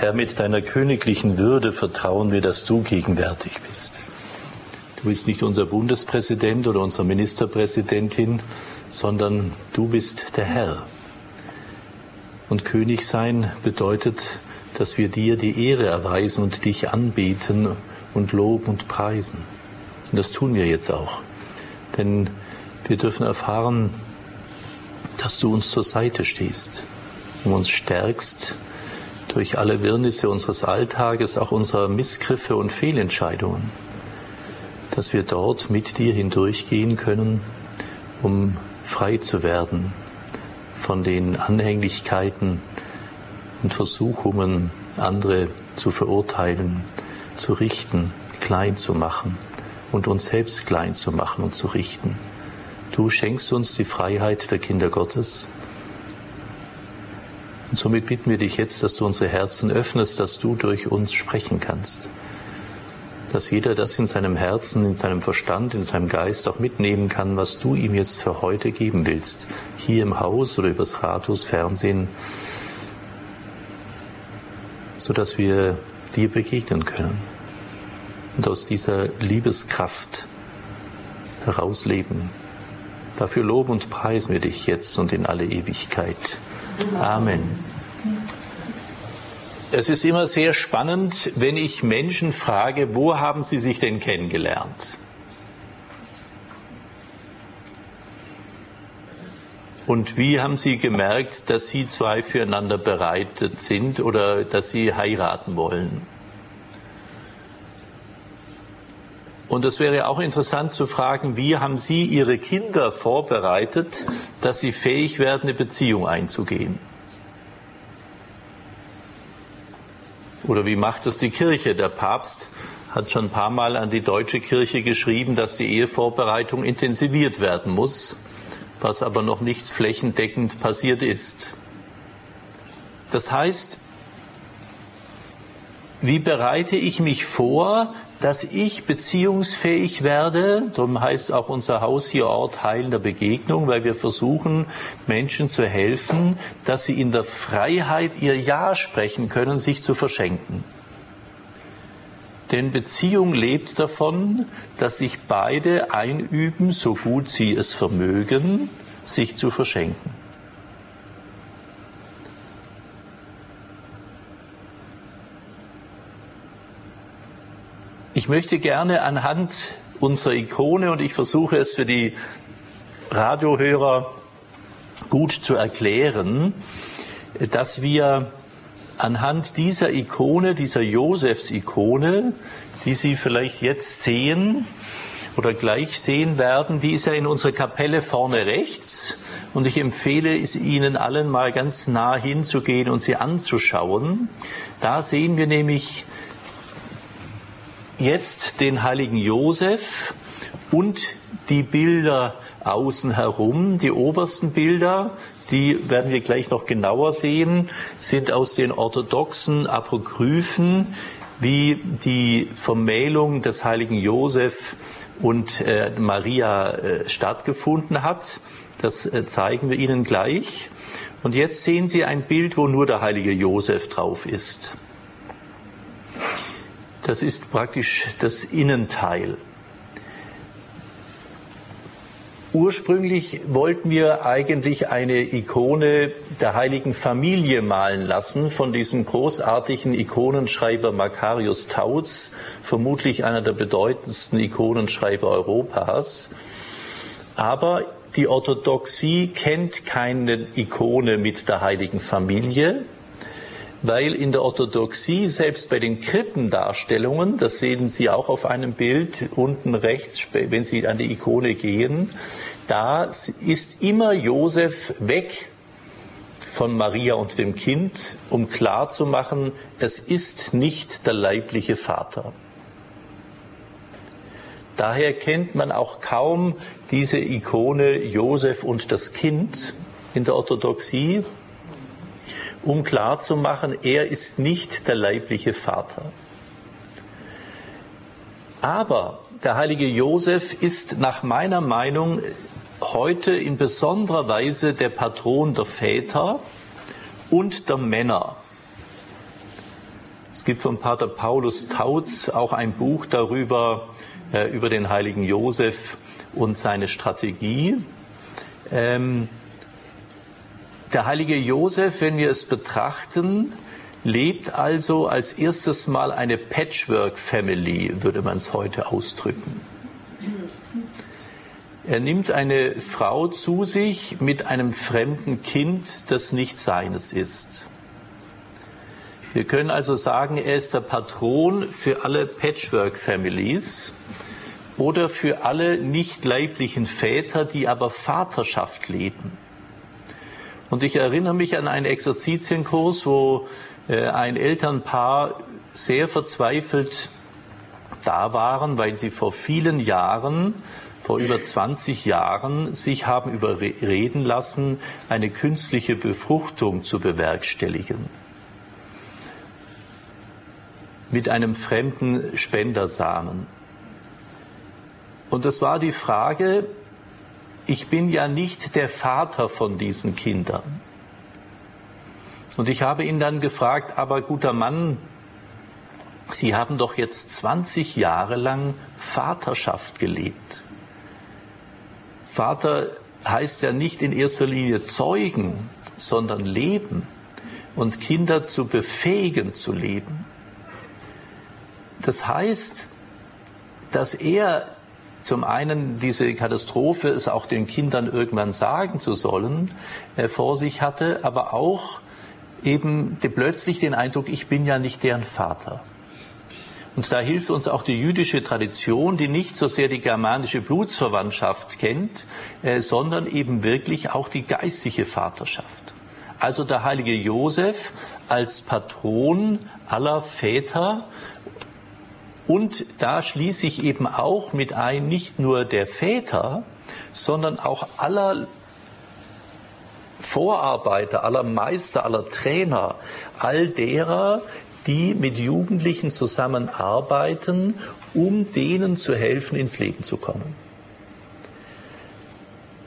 Herr, mit deiner königlichen Würde vertrauen wir, dass du gegenwärtig bist. Du bist nicht unser Bundespräsident oder unsere Ministerpräsidentin, sondern du bist der Herr. Und König sein bedeutet, dass wir dir die Ehre erweisen und dich anbeten und loben und preisen. Und das tun wir jetzt auch. Denn wir dürfen erfahren, dass du uns zur Seite stehst und uns stärkst durch alle Wirrnisse unseres Alltages, auch unserer Missgriffe und Fehlentscheidungen dass wir dort mit dir hindurchgehen können, um frei zu werden von den Anhänglichkeiten und Versuchungen, andere zu verurteilen, zu richten, klein zu machen und uns selbst klein zu machen und zu richten. Du schenkst uns die Freiheit der Kinder Gottes. Und somit bitten wir dich jetzt, dass du unsere Herzen öffnest, dass du durch uns sprechen kannst dass jeder das in seinem Herzen, in seinem Verstand, in seinem Geist auch mitnehmen kann, was du ihm jetzt für heute geben willst. Hier im Haus oder übers Rathaus, Fernsehen, so dass wir dir begegnen können und aus dieser Liebeskraft herausleben. Dafür loben und preisen wir dich jetzt und in alle Ewigkeit. Amen. Es ist immer sehr spannend, wenn ich Menschen frage, wo haben sie sich denn kennengelernt? Und wie haben Sie gemerkt, dass Sie zwei füreinander bereitet sind oder dass Sie heiraten wollen? Und es wäre auch interessant zu fragen, wie haben Sie Ihre Kinder vorbereitet, dass sie fähig werden, eine Beziehung einzugehen? Oder wie macht es die Kirche? Der Papst hat schon ein paar Mal an die deutsche Kirche geschrieben, dass die Ehevorbereitung intensiviert werden muss, was aber noch nicht flächendeckend passiert ist. Das heißt, wie bereite ich mich vor, dass ich beziehungsfähig werde. Darum heißt auch unser Haus hier Ort heilender Begegnung, weil wir versuchen, Menschen zu helfen, dass sie in der Freiheit ihr Ja sprechen können, sich zu verschenken. Denn Beziehung lebt davon, dass sich beide einüben, so gut sie es vermögen, sich zu verschenken. Ich möchte gerne anhand unserer Ikone, und ich versuche es für die Radiohörer gut zu erklären, dass wir anhand dieser Ikone, dieser Josefs-Ikone, die Sie vielleicht jetzt sehen oder gleich sehen werden, die ist ja in unserer Kapelle vorne rechts. Und ich empfehle es Ihnen allen mal ganz nah hinzugehen und sie anzuschauen. Da sehen wir nämlich jetzt den heiligen Josef und die Bilder außen herum. Die obersten Bilder, die werden wir gleich noch genauer sehen, sind aus den orthodoxen Apokryphen, wie die Vermählung des heiligen Josef und äh, Maria äh, stattgefunden hat. Das äh, zeigen wir Ihnen gleich. Und jetzt sehen Sie ein Bild, wo nur der heilige Josef drauf ist. Das ist praktisch das Innenteil. Ursprünglich wollten wir eigentlich eine Ikone der heiligen Familie malen lassen von diesem großartigen Ikonenschreiber Makarius Tautz, vermutlich einer der bedeutendsten Ikonenschreiber Europas. Aber die Orthodoxie kennt keine Ikone mit der heiligen Familie weil in der Orthodoxie, selbst bei den Krippendarstellungen, das sehen Sie auch auf einem Bild unten rechts, wenn Sie an die Ikone gehen, da ist immer Josef weg von Maria und dem Kind, um klarzumachen, es ist nicht der leibliche Vater. Daher kennt man auch kaum diese Ikone Josef und das Kind in der Orthodoxie, um klarzumachen, er ist nicht der leibliche Vater. Aber der heilige Josef ist nach meiner Meinung heute in besonderer Weise der Patron der Väter und der Männer. Es gibt von Pater Paulus Tautz auch ein Buch darüber, äh, über den heiligen Josef und seine Strategie. Ähm, der heilige Josef, wenn wir es betrachten, lebt also als erstes Mal eine Patchwork-Family, würde man es heute ausdrücken. Er nimmt eine Frau zu sich mit einem fremden Kind, das nicht seines ist. Wir können also sagen, er ist der Patron für alle Patchwork-Families oder für alle nicht leiblichen Väter, die aber Vaterschaft leben. Und ich erinnere mich an einen Exerzitienkurs, wo äh, ein Elternpaar sehr verzweifelt da waren, weil sie vor vielen Jahren vor über 20 Jahren sich haben überreden lassen, eine künstliche Befruchtung zu bewerkstelligen mit einem fremden Spendersamen. Und es war die Frage, ich bin ja nicht der Vater von diesen Kindern. Und ich habe ihn dann gefragt, aber guter Mann, Sie haben doch jetzt 20 Jahre lang Vaterschaft gelebt. Vater heißt ja nicht in erster Linie zeugen, sondern leben und Kinder zu befähigen zu leben. Das heißt, dass er zum einen diese Katastrophe, es auch den Kindern irgendwann sagen zu sollen, äh, vor sich hatte, aber auch eben plötzlich den Eindruck, ich bin ja nicht deren Vater. Und da hilft uns auch die jüdische Tradition, die nicht so sehr die germanische Blutsverwandtschaft kennt, äh, sondern eben wirklich auch die geistliche Vaterschaft. Also der heilige Josef als Patron aller Väter und da schließe ich eben auch mit ein, nicht nur der Väter, sondern auch aller Vorarbeiter, aller Meister, aller Trainer, all derer, die mit Jugendlichen zusammenarbeiten, um denen zu helfen, ins Leben zu kommen.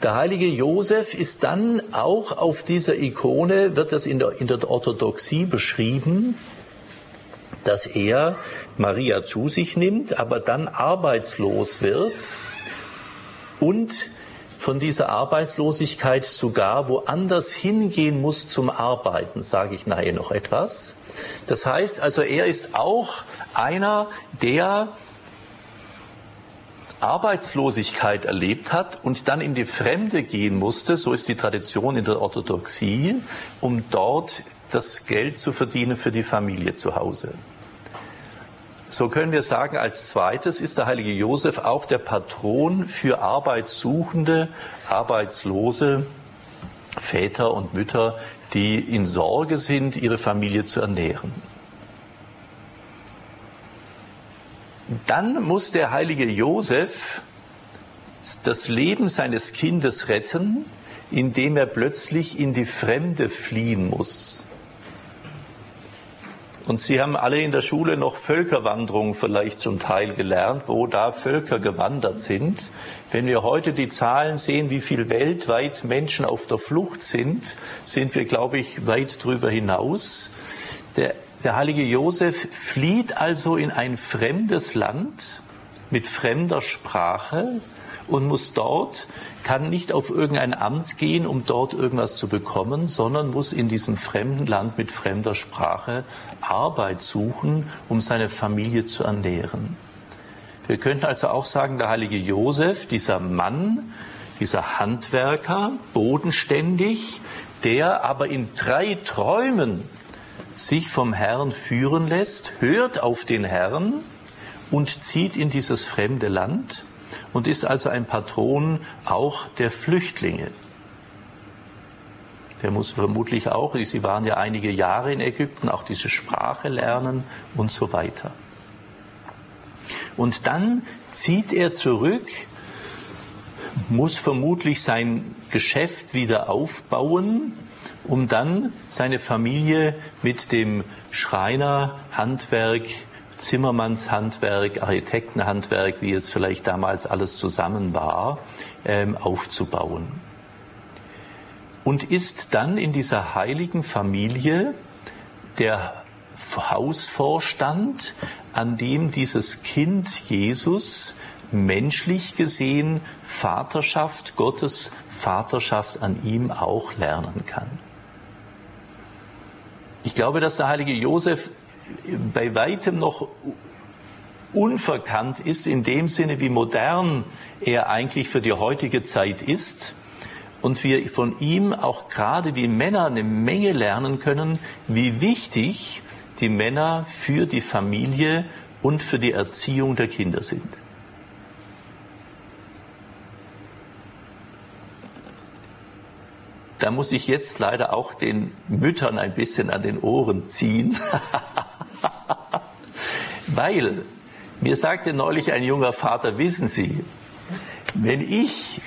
Der heilige Josef ist dann auch auf dieser Ikone, wird das in der, in der Orthodoxie beschrieben, dass er Maria zu sich nimmt, aber dann arbeitslos wird und von dieser Arbeitslosigkeit sogar woanders hingehen muss zum Arbeiten, sage ich nachher noch etwas. Das heißt also, er ist auch einer, der Arbeitslosigkeit erlebt hat und dann in die Fremde gehen musste, so ist die Tradition in der Orthodoxie, um dort das Geld zu verdienen für die Familie zu Hause. So können wir sagen, als zweites ist der heilige Josef auch der Patron für Arbeitssuchende, Arbeitslose, Väter und Mütter, die in Sorge sind, ihre Familie zu ernähren. Dann muss der heilige Josef das Leben seines Kindes retten, indem er plötzlich in die Fremde fliehen muss. Und Sie haben alle in der Schule noch Völkerwanderung vielleicht zum Teil gelernt, wo da Völker gewandert sind. Wenn wir heute die Zahlen sehen, wie viel weltweit Menschen auf der Flucht sind, sind wir, glaube ich, weit drüber hinaus. Der, der heilige Josef flieht also in ein fremdes Land mit fremder Sprache, und muss dort, kann nicht auf irgendein Amt gehen, um dort irgendwas zu bekommen, sondern muss in diesem fremden Land mit fremder Sprache Arbeit suchen, um seine Familie zu ernähren. Wir könnten also auch sagen, der heilige Josef, dieser Mann, dieser Handwerker, bodenständig, der aber in drei Träumen sich vom Herrn führen lässt, hört auf den Herrn und zieht in dieses fremde Land und ist also ein Patron auch der Flüchtlinge. Der muss vermutlich auch, Sie waren ja einige Jahre in Ägypten, auch diese Sprache lernen und so weiter. Und dann zieht er zurück, muss vermutlich sein Geschäft wieder aufbauen, um dann seine Familie mit dem Schreinerhandwerk Zimmermannshandwerk, Architektenhandwerk, wie es vielleicht damals alles zusammen war, ähm, aufzubauen. Und ist dann in dieser heiligen Familie der Hausvorstand, an dem dieses Kind Jesus menschlich gesehen Vaterschaft, Gottes Vaterschaft an ihm auch lernen kann. Ich glaube, dass der heilige Josef bei weitem noch unverkannt ist in dem Sinne, wie modern er eigentlich für die heutige Zeit ist und wir von ihm auch gerade die Männer eine Menge lernen können, wie wichtig die Männer für die Familie und für die Erziehung der Kinder sind. Da muss ich jetzt leider auch den Müttern ein bisschen an den Ohren ziehen, weil mir sagte neulich ein junger Vater, wissen Sie, wenn ich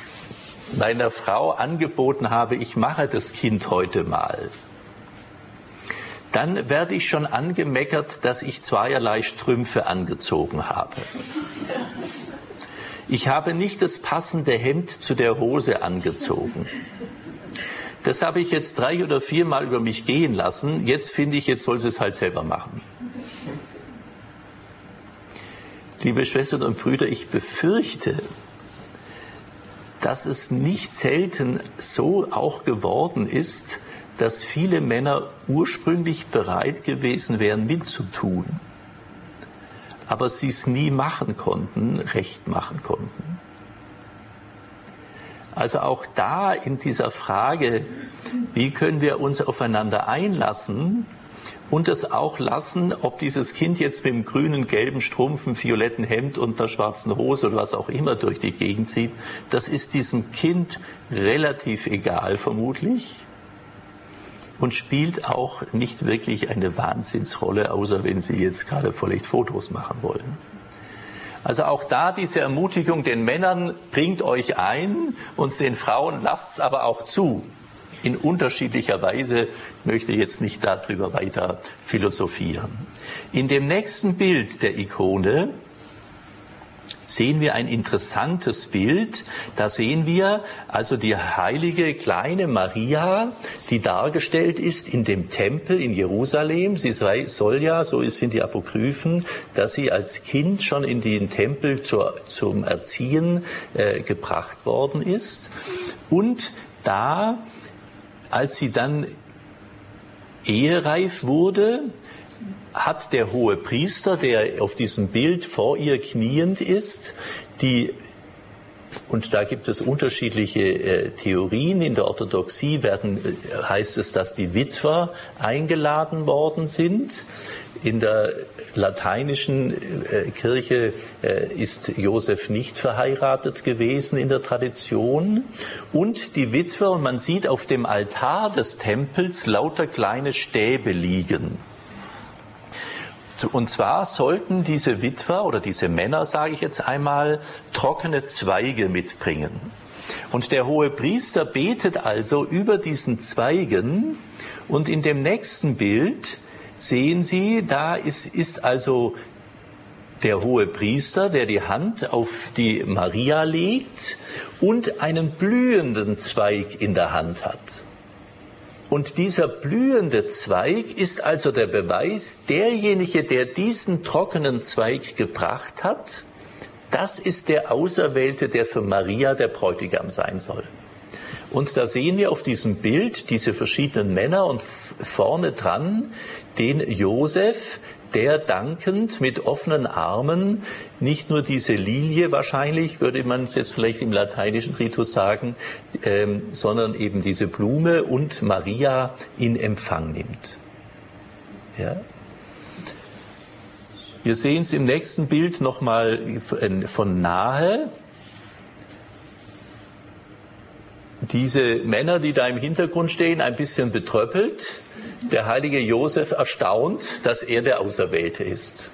meiner Frau angeboten habe, ich mache das Kind heute mal, dann werde ich schon angemeckert, dass ich zweierlei Strümpfe angezogen habe. Ich habe nicht das passende Hemd zu der Hose angezogen. Das habe ich jetzt drei oder viermal über mich gehen lassen. Jetzt finde ich, jetzt soll sie es halt selber machen. Liebe Schwestern und Brüder, ich befürchte, dass es nicht selten so auch geworden ist, dass viele Männer ursprünglich bereit gewesen wären, mitzutun, aber sie es nie machen konnten, recht machen konnten. Also auch da in dieser Frage, wie können wir uns aufeinander einlassen, und es auch lassen, ob dieses Kind jetzt mit dem grünen, gelben Strumpfen, violetten Hemd und der schwarzen Hose oder was auch immer durch die Gegend zieht, das ist diesem Kind relativ egal vermutlich und spielt auch nicht wirklich eine Wahnsinnsrolle, außer wenn Sie jetzt gerade vielleicht Fotos machen wollen. Also auch da diese Ermutigung den Männern bringt euch ein und den Frauen lasst es aber auch zu in unterschiedlicher Weise. Ich möchte jetzt nicht darüber weiter philosophieren. In dem nächsten Bild der Ikone sehen wir ein interessantes Bild. Da sehen wir also die heilige kleine Maria, die dargestellt ist in dem Tempel in Jerusalem. Sie soll ja, so sind die Apokryphen, dass sie als Kind schon in den Tempel zur, zum Erziehen äh, gebracht worden ist. Und da als sie dann ehereif wurde, hat der hohe Priester, der auf diesem Bild vor ihr kniend ist, die und da gibt es unterschiedliche äh, Theorien. In der Orthodoxie werden, äh, heißt es, dass die Witwer eingeladen worden sind. In der lateinischen äh, Kirche äh, ist Josef nicht verheiratet gewesen in der Tradition. Und die Witwer, und man sieht auf dem Altar des Tempels lauter kleine Stäbe liegen. Und zwar sollten diese Witwer oder diese Männer, sage ich jetzt einmal, trockene Zweige mitbringen. Und der hohe Priester betet also über diesen Zweigen und in dem nächsten Bild sehen Sie, da ist, ist also der hohe Priester, der die Hand auf die Maria legt und einen blühenden Zweig in der Hand hat. Und dieser blühende Zweig ist also der Beweis, derjenige, der diesen trockenen Zweig gebracht hat, das ist der Auserwählte, der für Maria der Bräutigam sein soll. Und da sehen wir auf diesem Bild diese verschiedenen Männer und vorne dran den Josef, der dankend mit offenen Armen nicht nur diese Lilie wahrscheinlich, würde man es jetzt vielleicht im lateinischen Ritus sagen, ähm, sondern eben diese Blume und Maria in Empfang nimmt. Ja? Wir sehen es im nächsten Bild nochmal von nahe. Diese Männer, die da im Hintergrund stehen, ein bisschen betröppelt, der heilige Josef erstaunt, dass er der Auserwählte ist.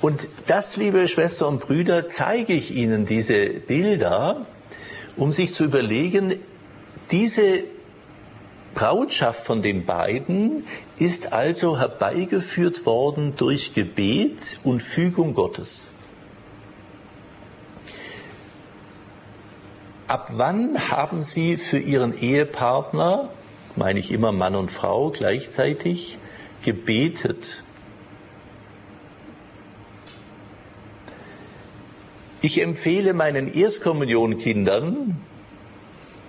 Und das, liebe Schwestern und Brüder, zeige ich Ihnen diese Bilder, um sich zu überlegen, diese Brautschaft von den beiden ist also herbeigeführt worden durch Gebet und Fügung Gottes. Ab wann haben Sie für Ihren Ehepartner meine ich immer Mann und Frau gleichzeitig, gebetet. Ich empfehle meinen Erstkommunionkindern,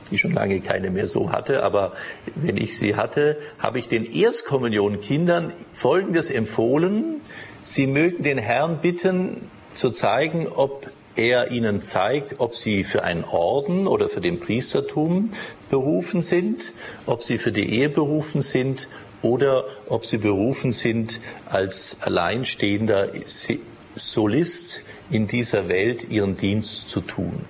die schon lange keine mehr so hatte, aber wenn ich sie hatte, habe ich den Erstkommunionkindern Folgendes empfohlen. Sie mögen den Herrn bitten, zu zeigen, ob er ihnen zeigt, ob sie für einen Orden oder für den Priestertum berufen sind, ob sie für die Ehe berufen sind oder ob sie berufen sind, als alleinstehender Solist in dieser Welt ihren Dienst zu tun.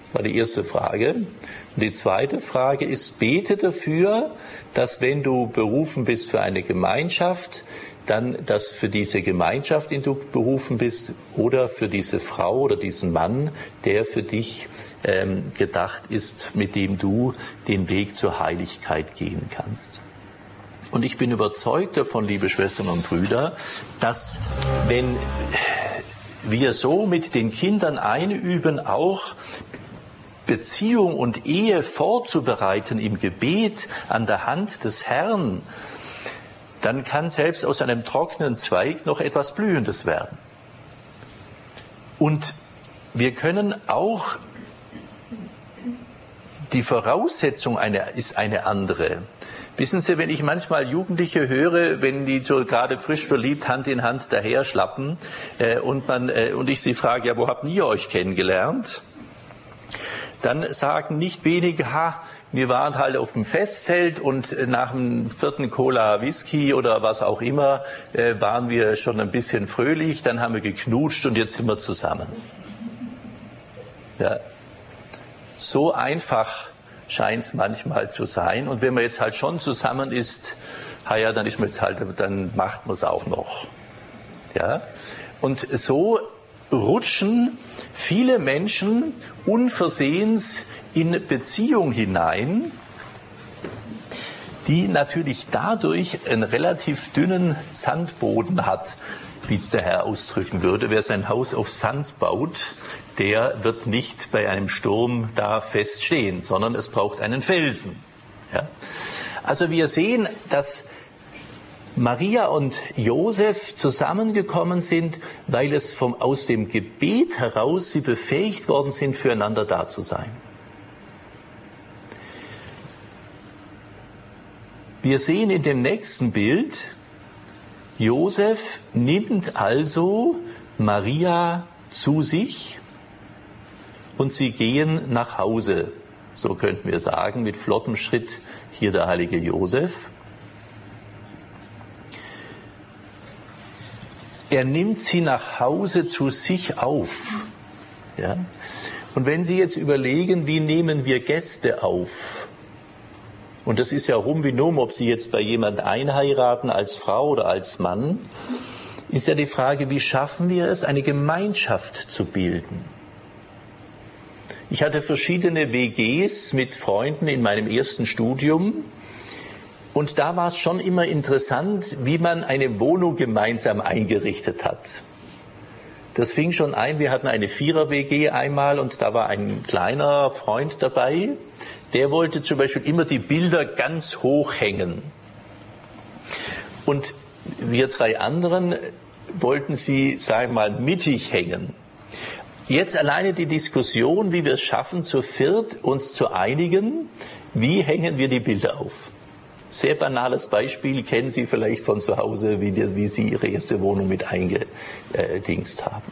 Das war die erste Frage. Und die zweite Frage ist, bete dafür, dass wenn du berufen bist für eine Gemeinschaft, dann, dass für diese Gemeinschaft, in du berufen bist, oder für diese Frau oder diesen Mann, der für dich ähm, gedacht ist, mit dem du den Weg zur Heiligkeit gehen kannst. Und ich bin überzeugt davon, liebe Schwestern und Brüder, dass wenn wir so mit den Kindern einüben, auch Beziehung und Ehe vorzubereiten im Gebet an der Hand des Herrn, dann kann selbst aus einem trockenen Zweig noch etwas Blühendes werden. Und wir können auch, die Voraussetzung eine, ist eine andere. Wissen Sie, wenn ich manchmal Jugendliche höre, wenn die so gerade frisch verliebt Hand in Hand daher schlappen äh, und, man, äh, und ich sie frage, ja, wo habt ihr euch kennengelernt? Dann sagen nicht wenige, ha, wir waren halt auf dem Festzelt und nach dem vierten Cola Whisky oder was auch immer äh, waren wir schon ein bisschen fröhlich, dann haben wir geknutscht und jetzt sind wir zusammen. Ja. So einfach scheint es manchmal zu sein. Und wenn man jetzt halt schon zusammen ist, ja, dann ist man jetzt halt, dann macht man es auch noch. Ja. Und so rutschen viele Menschen unversehens in Beziehung hinein, die natürlich dadurch einen relativ dünnen Sandboden hat, wie es der Herr ausdrücken würde. Wer sein Haus auf Sand baut, der wird nicht bei einem Sturm da feststehen, sondern es braucht einen Felsen. Ja? Also wir sehen, dass Maria und Josef zusammengekommen sind, weil es vom, aus dem Gebet heraus sie befähigt worden sind, füreinander da zu sein. Wir sehen in dem nächsten Bild, Josef nimmt also Maria zu sich und sie gehen nach Hause. So könnten wir sagen, mit flottem Schritt hier der heilige Josef. Er nimmt sie nach Hause zu sich auf. Ja? Und wenn Sie jetzt überlegen, wie nehmen wir Gäste auf? Und das ist ja rum wie numm, ob Sie jetzt bei jemand einheiraten als Frau oder als Mann, ist ja die Frage, wie schaffen wir es, eine Gemeinschaft zu bilden? Ich hatte verschiedene WGs mit Freunden in meinem ersten Studium und da war es schon immer interessant, wie man eine Wohnung gemeinsam eingerichtet hat. Das fing schon ein, wir hatten eine Vierer-WG einmal und da war ein kleiner Freund dabei, der wollte zum Beispiel immer die Bilder ganz hoch hängen. Und wir drei anderen wollten sie, sagen wir mal, mittig hängen. Jetzt alleine die Diskussion, wie wir es schaffen, zu viert uns zu einigen, wie hängen wir die Bilder auf. Sehr banales Beispiel kennen Sie vielleicht von zu Hause, wie, die, wie Sie Ihre erste Wohnung mit eingedingst haben.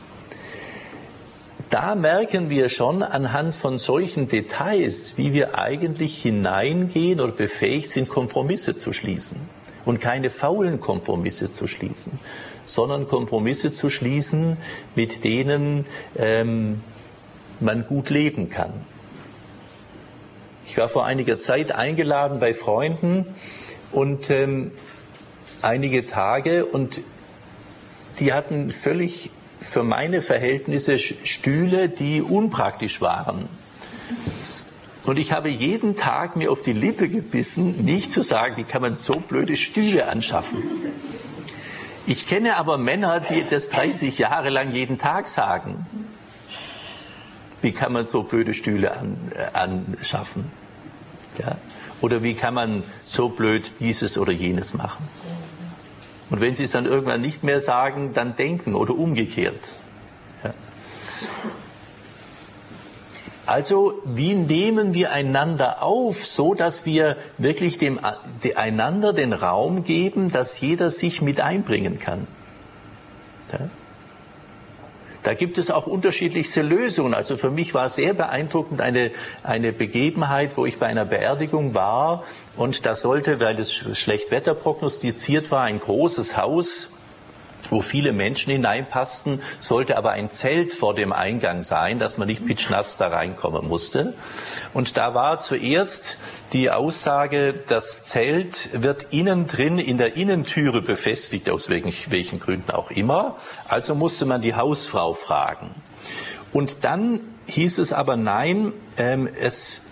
Da merken wir schon anhand von solchen Details, wie wir eigentlich hineingehen oder befähigt sind, Kompromisse zu schließen. Und keine faulen Kompromisse zu schließen, sondern Kompromisse zu schließen, mit denen ähm, man gut leben kann. Ich war vor einiger Zeit eingeladen bei Freunden und ähm, einige Tage und die hatten völlig für meine Verhältnisse Stühle, die unpraktisch waren. Und ich habe jeden Tag mir auf die Lippe gebissen, nicht zu sagen, wie kann man so blöde Stühle anschaffen. Ich kenne aber Männer, die das 30 Jahre lang jeden Tag sagen. Wie kann man so blöde Stühle an, äh, anschaffen? Ja? Oder wie kann man so blöd dieses oder jenes machen? Und wenn Sie es dann irgendwann nicht mehr sagen, dann denken oder umgekehrt. Ja. Also, wie nehmen wir einander auf, so dass wir wirklich dem, einander den Raum geben, dass jeder sich mit einbringen kann? Ja. Da gibt es auch unterschiedlichste Lösungen. Also für mich war sehr beeindruckend eine, eine Begebenheit, wo ich bei einer Beerdigung war und da sollte, weil es schlecht Wetter prognostiziert war, ein großes Haus wo viele Menschen hineinpassten, sollte aber ein Zelt vor dem Eingang sein, dass man nicht pitschnass da reinkommen musste. Und da war zuerst die Aussage, das Zelt wird innen drin in der Innentüre befestigt, aus welchen, welchen Gründen auch immer. Also musste man die Hausfrau fragen. Und dann hieß es aber nein, ähm, es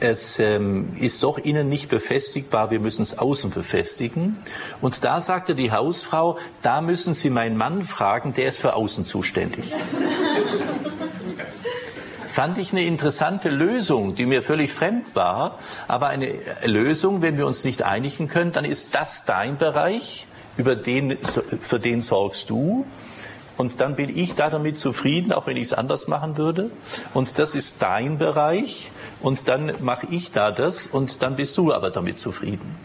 es ähm, ist doch innen nicht befestigbar, wir müssen es außen befestigen. Und da sagte die Hausfrau, da müssen Sie meinen Mann fragen, der ist für außen zuständig. Fand ich eine interessante Lösung, die mir völlig fremd war, aber eine Lösung, wenn wir uns nicht einigen können, dann ist das dein Bereich, über den, für den sorgst du. Und dann bin ich da damit zufrieden, auch wenn ich es anders machen würde. Und das ist dein Bereich. Und dann mache ich da das. Und dann bist du aber damit zufrieden.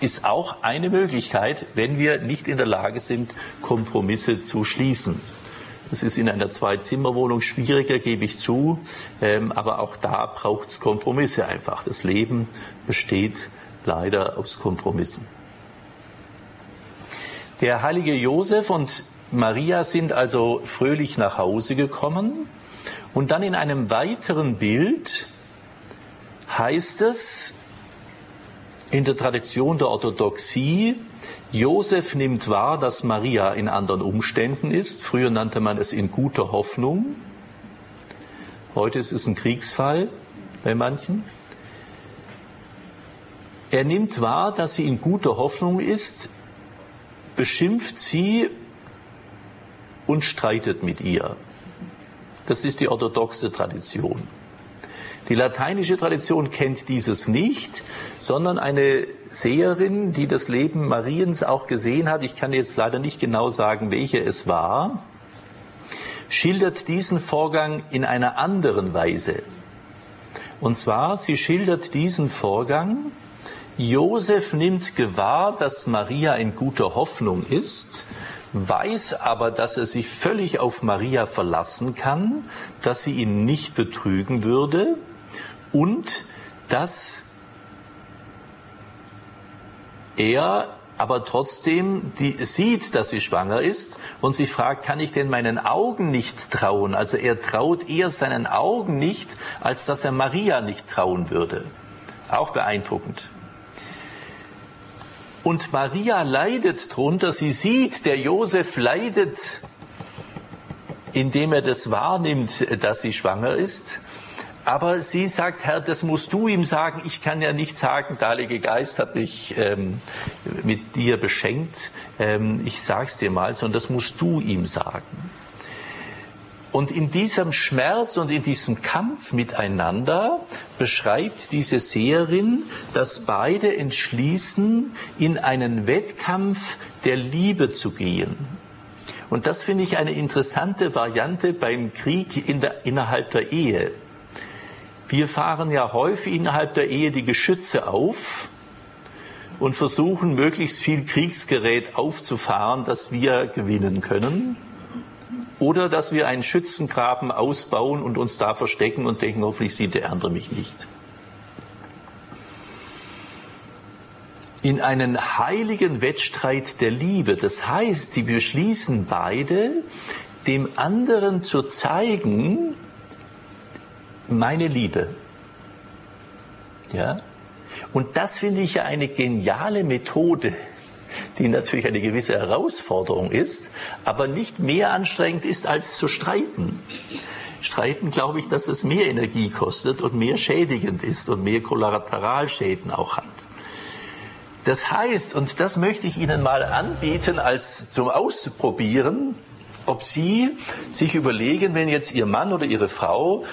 Ist auch eine Möglichkeit, wenn wir nicht in der Lage sind, Kompromisse zu schließen. Das ist in einer Zwei-Zimmer-Wohnung schwieriger, gebe ich zu. Ähm, aber auch da braucht es Kompromisse einfach. Das Leben besteht leider aus Kompromissen. Der heilige Josef und Maria sind also fröhlich nach Hause gekommen und dann in einem weiteren Bild heißt es in der Tradition der Orthodoxie, Josef nimmt wahr, dass Maria in anderen Umständen ist. Früher nannte man es in guter Hoffnung. Heute ist es ein Kriegsfall bei manchen. Er nimmt wahr, dass sie in guter Hoffnung ist, beschimpft sie und streitet mit ihr. Das ist die orthodoxe Tradition. Die lateinische Tradition kennt dieses nicht, sondern eine Seherin, die das Leben Mariens auch gesehen hat, ich kann jetzt leider nicht genau sagen, welche es war, schildert diesen Vorgang in einer anderen Weise. Und zwar, sie schildert diesen Vorgang, Josef nimmt gewahr, dass Maria in guter Hoffnung ist weiß aber, dass er sich völlig auf Maria verlassen kann, dass sie ihn nicht betrügen würde und dass er aber trotzdem die, sieht, dass sie schwanger ist und sich fragt, kann ich denn meinen Augen nicht trauen? Also er traut eher seinen Augen nicht, als dass er Maria nicht trauen würde. Auch beeindruckend. Und Maria leidet drunter, sie sieht, der Josef leidet, indem er das wahrnimmt, dass sie schwanger ist. Aber sie sagt, Herr, das musst du ihm sagen. Ich kann ja nicht sagen, der Heilige Geist hat mich ähm, mit dir beschenkt. Ähm, ich sag's dir mal, sondern das musst du ihm sagen. Und in diesem Schmerz und in diesem Kampf miteinander beschreibt diese Seherin, dass beide entschließen, in einen Wettkampf der Liebe zu gehen. Und das finde ich eine interessante Variante beim Krieg in der, innerhalb der Ehe. Wir fahren ja häufig innerhalb der Ehe die Geschütze auf und versuchen möglichst viel Kriegsgerät aufzufahren, dass wir gewinnen können. Oder dass wir einen Schützengraben ausbauen und uns da verstecken und denken, hoffentlich sieht der andere mich nicht. In einen heiligen Wettstreit der Liebe. Das heißt, die beschließen beide, dem anderen zu zeigen, meine Liebe. Ja? Und das finde ich ja eine geniale Methode, die natürlich eine gewisse Herausforderung ist, aber nicht mehr anstrengend ist als zu streiten. Streiten glaube ich, dass es mehr Energie kostet und mehr schädigend ist und mehr Kollateralschäden auch hat. Das heißt, und das möchte ich Ihnen mal anbieten als zum Ausprobieren, ob Sie sich überlegen, wenn jetzt Ihr Mann oder Ihre Frau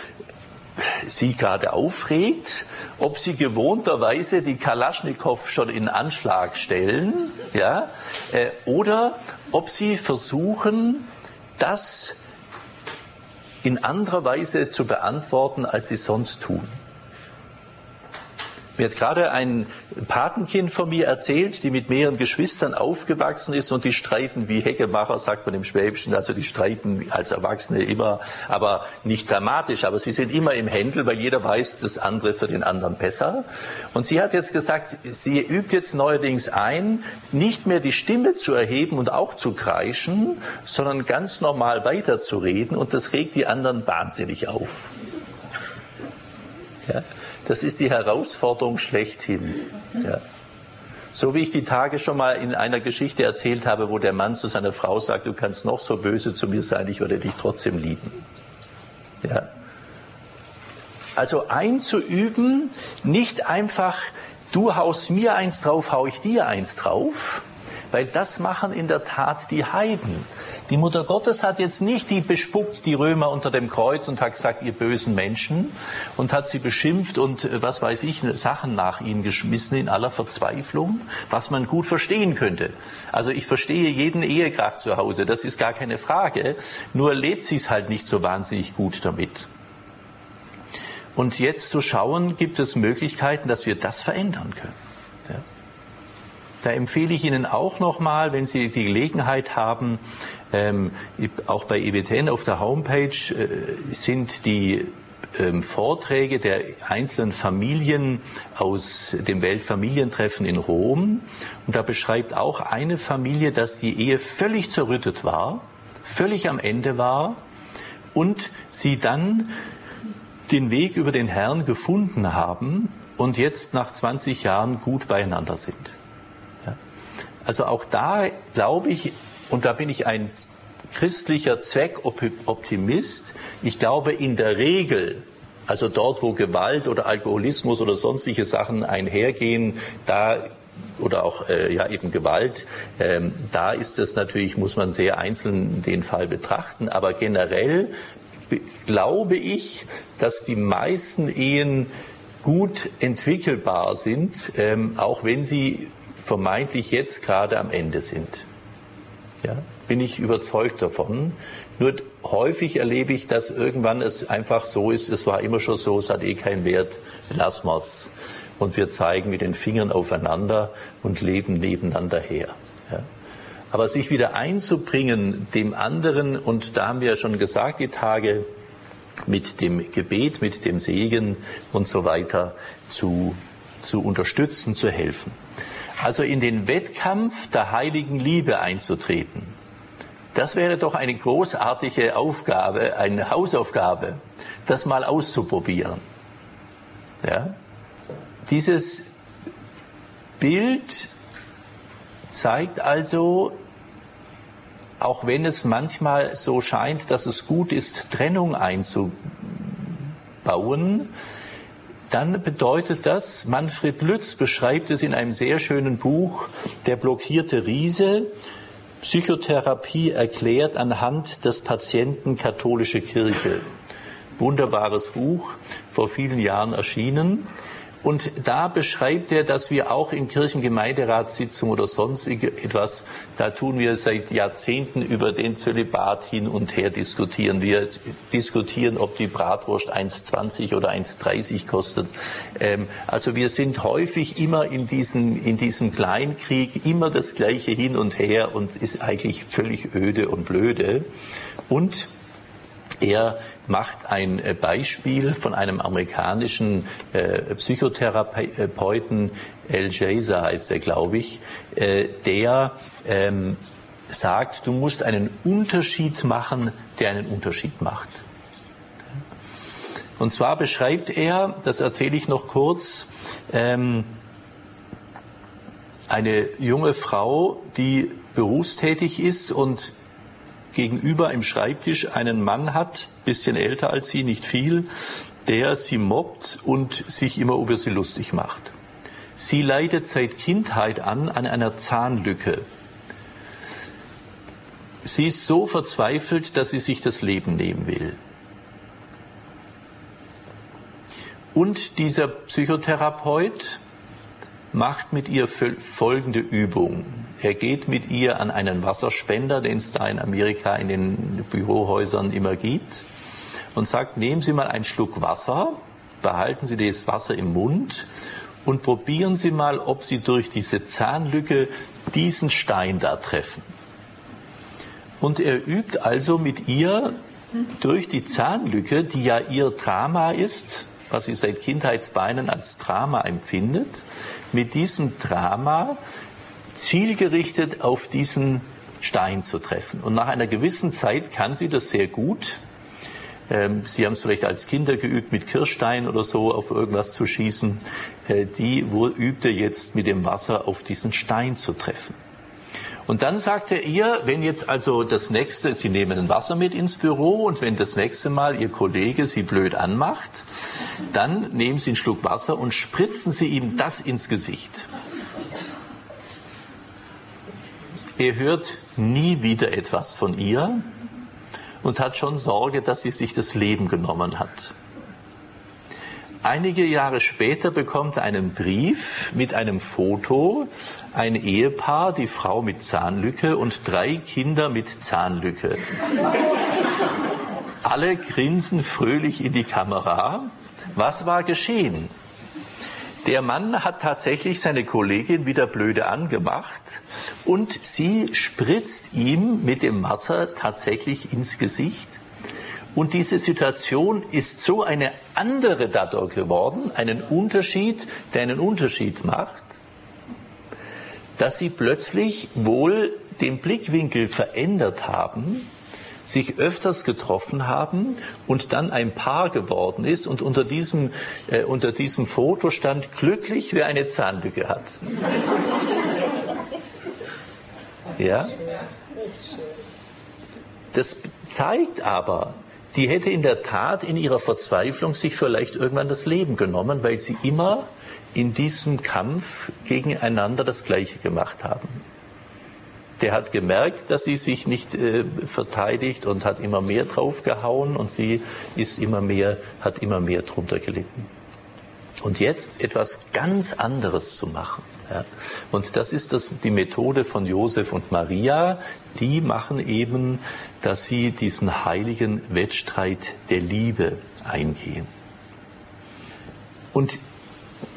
Sie gerade aufregt ob sie gewohnterweise die Kalaschnikow schon in Anschlag stellen, ja, äh, oder ob sie versuchen, das in anderer Weise zu beantworten, als sie sonst tun. Mir hat gerade ein Patenkind von mir erzählt, die mit mehreren Geschwistern aufgewachsen ist und die streiten wie Heckemacher, sagt man im Schwäbischen, also die streiten als Erwachsene immer, aber nicht dramatisch, aber sie sind immer im Händel, weil jeder weiß, das andere für den anderen besser. Und sie hat jetzt gesagt, sie übt jetzt neuerdings ein, nicht mehr die Stimme zu erheben und auch zu kreischen, sondern ganz normal weiterzureden und das regt die anderen wahnsinnig auf. Ja? Das ist die Herausforderung schlechthin. Ja. So wie ich die Tage schon mal in einer Geschichte erzählt habe, wo der Mann zu seiner Frau sagt, du kannst noch so böse zu mir sein, ich würde dich trotzdem lieben. Ja. Also einzuüben, nicht einfach, du haust mir eins drauf, hau ich dir eins drauf, weil das machen in der Tat die Heiden. Die Mutter Gottes hat jetzt nicht die bespuckt, die Römer unter dem Kreuz und hat gesagt, ihr bösen Menschen und hat sie beschimpft und äh, was weiß ich, Sachen nach ihnen geschmissen in aller Verzweiflung, was man gut verstehen könnte. Also ich verstehe jeden Ehekrach zu Hause, das ist gar keine Frage, nur lebt sie es halt nicht so wahnsinnig gut damit. Und jetzt zu schauen, gibt es Möglichkeiten, dass wir das verändern können. Da empfehle ich Ihnen auch nochmal, wenn Sie die Gelegenheit haben, ähm, auch bei EWTN auf der Homepage äh, sind die ähm, Vorträge der einzelnen Familien aus dem Weltfamilientreffen in Rom. Und da beschreibt auch eine Familie, dass die Ehe völlig zerrüttet war, völlig am Ende war und sie dann den Weg über den Herrn gefunden haben und jetzt nach 20 Jahren gut beieinander sind. Also auch da glaube ich, und da bin ich ein christlicher Zweckoptimist, ich glaube in der Regel, also dort, wo Gewalt oder Alkoholismus oder sonstige Sachen einhergehen, da oder auch äh, ja eben Gewalt, ähm, da ist es natürlich, muss man sehr einzeln den Fall betrachten, aber generell glaube ich, dass die meisten Ehen gut entwickelbar sind, ähm, auch wenn sie vermeintlich jetzt gerade am Ende sind. Ja, bin ich überzeugt davon. Nur häufig erlebe ich, dass irgendwann es einfach so ist, es war immer schon so, es hat eh keinen Wert, lass mal's. Und wir zeigen mit den Fingern aufeinander und leben nebeneinander her. Ja. Aber sich wieder einzubringen dem anderen, und da haben wir ja schon gesagt, die Tage, mit dem Gebet, mit dem Segen und so weiter zu, zu unterstützen, zu helfen also in den Wettkampf der heiligen Liebe einzutreten. Das wäre doch eine großartige Aufgabe, eine Hausaufgabe, das mal auszuprobieren. Ja? Dieses Bild zeigt also, auch wenn es manchmal so scheint, dass es gut ist, Trennung einzubauen, dann bedeutet das, Manfred Lütz beschreibt es in einem sehr schönen Buch, Der blockierte Riese, Psychotherapie erklärt anhand des Patienten katholische Kirche. Wunderbares Buch, vor vielen Jahren erschienen. Und da beschreibt er, dass wir auch in Kirchengemeinderatssitzungen oder sonst etwas, da tun wir seit Jahrzehnten über den Zölibat hin und her diskutieren. Wir diskutieren, ob die Bratwurst 1,20 oder 1,30 kostet. Ähm, also wir sind häufig immer in diesem, in diesem Kleinkrieg, immer das Gleiche hin und her und ist eigentlich völlig öde und blöde. Und er macht ein äh, Beispiel von einem amerikanischen äh, Psychotherapeuten, El Jaser heißt er, glaube ich, äh, der ähm, sagt, du musst einen Unterschied machen, der einen Unterschied macht. Und zwar beschreibt er, das erzähle ich noch kurz, ähm, eine junge Frau, die berufstätig ist und gegenüber im Schreibtisch einen Mann hat, bisschen älter als sie, nicht viel, der sie mobbt und sich immer über sie lustig macht. Sie leidet seit Kindheit an an einer Zahnlücke. Sie ist so verzweifelt, dass sie sich das Leben nehmen will. Und dieser Psychotherapeut macht mit ihr folgende Übung. Er geht mit ihr an einen Wasserspender, den es da in Amerika in den Bürohäusern immer gibt, und sagt, nehmen Sie mal einen Schluck Wasser, behalten Sie das Wasser im Mund und probieren Sie mal, ob Sie durch diese Zahnlücke diesen Stein da treffen. Und er übt also mit ihr durch die Zahnlücke, die ja ihr Drama ist, was sie seit Kindheitsbeinen als Drama empfindet, mit diesem Drama zielgerichtet auf diesen Stein zu treffen. Und nach einer gewissen Zeit kann sie das sehr gut. Ähm, sie haben es vielleicht als Kinder geübt, mit Kirschstein oder so auf irgendwas zu schießen. Äh, die übte jetzt mit dem Wasser auf diesen Stein zu treffen. Und dann sagt er ihr, wenn jetzt also das nächste, Sie nehmen ein Wasser mit ins Büro und wenn das nächste Mal Ihr Kollege Sie blöd anmacht, dann nehmen Sie einen Schluck Wasser und spritzen Sie ihm das ins Gesicht. Er hört nie wieder etwas von ihr und hat schon Sorge, dass sie sich das Leben genommen hat. Einige Jahre später bekommt er einen Brief mit einem Foto, ein Ehepaar, die Frau mit Zahnlücke und drei Kinder mit Zahnlücke. Alle grinsen fröhlich in die Kamera. Was war geschehen? Der Mann hat tatsächlich seine Kollegin wieder blöde angemacht und sie spritzt ihm mit dem Wasser tatsächlich ins Gesicht. Und diese Situation ist so eine andere dadurch geworden, einen Unterschied, der einen Unterschied macht, dass sie plötzlich wohl den Blickwinkel verändert haben, sich öfters getroffen haben und dann ein Paar geworden ist und unter diesem, äh, unter diesem Foto stand glücklich, wer eine Zahnlücke hat. Ja? Das zeigt aber, die hätte in der Tat in ihrer Verzweiflung sich vielleicht irgendwann das Leben genommen, weil sie immer in diesem Kampf gegeneinander das Gleiche gemacht haben. Der hat gemerkt, dass sie sich nicht äh, verteidigt und hat immer mehr draufgehauen und sie ist immer mehr, hat immer mehr drunter gelitten. Und jetzt etwas ganz anderes zu machen. Ja. Und das ist das, die Methode von Josef und Maria. Die machen eben, dass sie diesen heiligen Wettstreit der Liebe eingehen. Und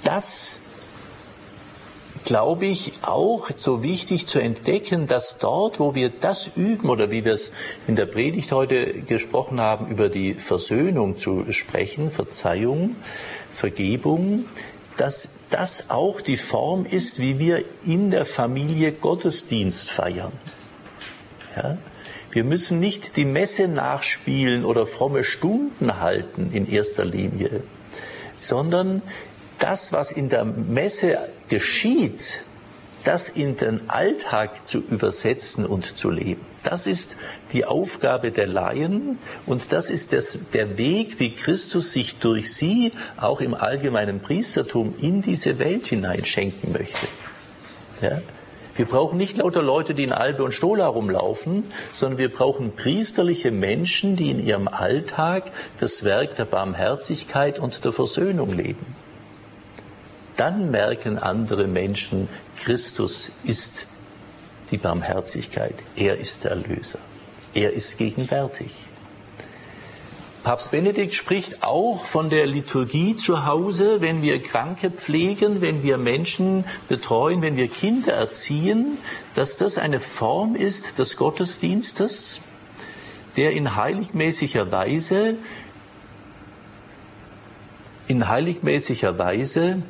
das glaube ich, auch so wichtig zu entdecken, dass dort, wo wir das üben oder wie wir es in der Predigt heute gesprochen haben, über die Versöhnung zu sprechen, Verzeihung, Vergebung, dass das auch die Form ist, wie wir in der Familie Gottesdienst feiern. Ja? Wir müssen nicht die Messe nachspielen oder fromme Stunden halten in erster Linie, sondern das, was in der Messe geschieht, das in den Alltag zu übersetzen und zu leben. Das ist die Aufgabe der Laien und das ist das, der Weg, wie Christus sich durch sie auch im allgemeinen Priestertum in diese Welt hineinschenken möchte. Ja? Wir brauchen nicht lauter Leute, die in Albe und Stola rumlaufen, sondern wir brauchen priesterliche Menschen, die in ihrem Alltag das Werk der Barmherzigkeit und der Versöhnung leben. Dann merken andere Menschen, Christus ist die Barmherzigkeit. Er ist der Erlöser. Er ist gegenwärtig. Papst Benedikt spricht auch von der Liturgie zu Hause, wenn wir Kranke pflegen, wenn wir Menschen betreuen, wenn wir Kinder erziehen, dass das eine Form ist des Gottesdienstes, der in heiligmäßiger Weise, in heiligmäßiger Weise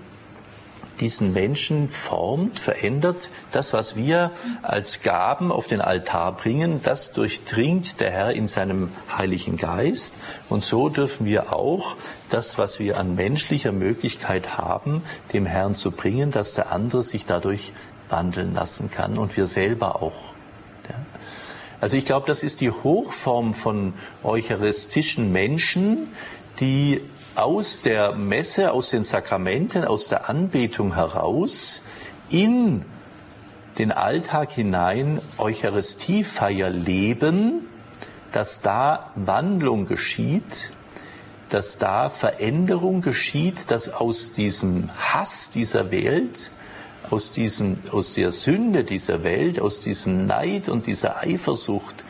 diesen Menschen formt, verändert. Das, was wir als Gaben auf den Altar bringen, das durchdringt der Herr in seinem Heiligen Geist. Und so dürfen wir auch das, was wir an menschlicher Möglichkeit haben, dem Herrn zu bringen, dass der andere sich dadurch wandeln lassen kann und wir selber auch. Also ich glaube, das ist die Hochform von eucharistischen Menschen, die aus der Messe, aus den Sakramenten, aus der Anbetung heraus in den Alltag hinein Eucharistiefeier leben, dass da Wandlung geschieht, dass da Veränderung geschieht, dass aus diesem Hass dieser Welt, aus, diesem, aus der Sünde dieser Welt, aus diesem Neid und dieser Eifersucht,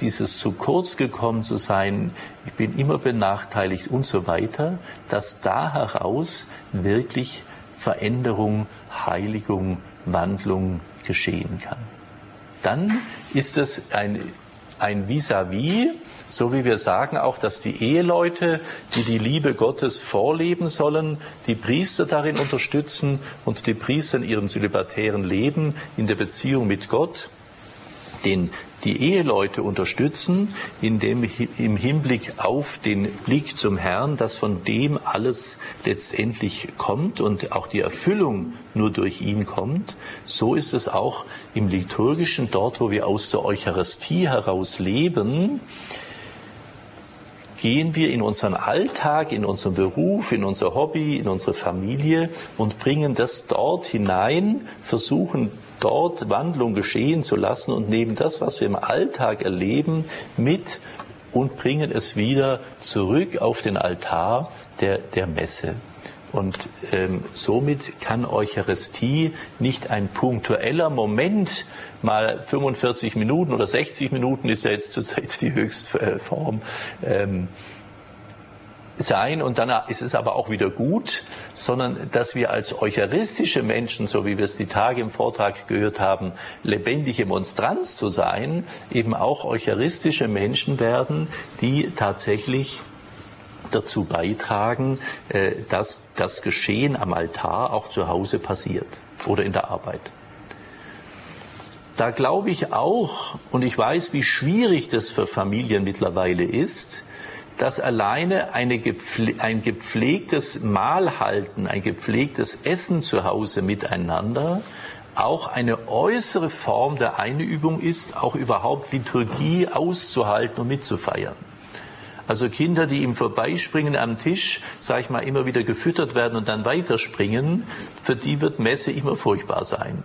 dieses zu kurz gekommen zu sein, ich bin immer benachteiligt und so weiter, dass da heraus wirklich Veränderung, Heiligung, Wandlung geschehen kann. Dann ist es ein ein Vis-à-vis, -vis, so wie wir sagen auch, dass die Eheleute, die die Liebe Gottes vorleben sollen, die Priester darin unterstützen und die Priester in ihrem zölibatären Leben in der Beziehung mit Gott den die Eheleute unterstützen, indem im Hinblick auf den Blick zum Herrn, dass von dem alles letztendlich kommt und auch die Erfüllung nur durch ihn kommt, so ist es auch im liturgischen, dort wo wir aus der Eucharistie heraus leben, gehen wir in unseren Alltag, in unseren Beruf, in unser Hobby, in unsere Familie und bringen das dort hinein, versuchen dort Wandlung geschehen zu lassen und nehmen das, was wir im Alltag erleben, mit und bringen es wieder zurück auf den Altar der, der Messe. Und ähm, somit kann Eucharistie nicht ein punktueller Moment, mal 45 Minuten oder 60 Minuten ist ja jetzt zurzeit die Höchstform, ähm, sein und dann ist es aber auch wieder gut, sondern dass wir als eucharistische Menschen, so wie wir es die Tage im Vortrag gehört haben, lebendige Monstranz zu sein, eben auch eucharistische Menschen werden, die tatsächlich dazu beitragen, äh, dass das Geschehen am Altar auch zu Hause passiert oder in der Arbeit. Da glaube ich auch, und ich weiß, wie schwierig das für Familien mittlerweile ist, dass alleine eine gepfle ein gepflegtes Mahlhalten, ein gepflegtes Essen zu Hause miteinander auch eine äußere Form der Einübung ist, auch überhaupt Liturgie auszuhalten und mitzufeiern. Also Kinder, die im Vorbeispringen am Tisch, sag ich mal, immer wieder gefüttert werden und dann weiterspringen, für die wird Messe immer furchtbar sein.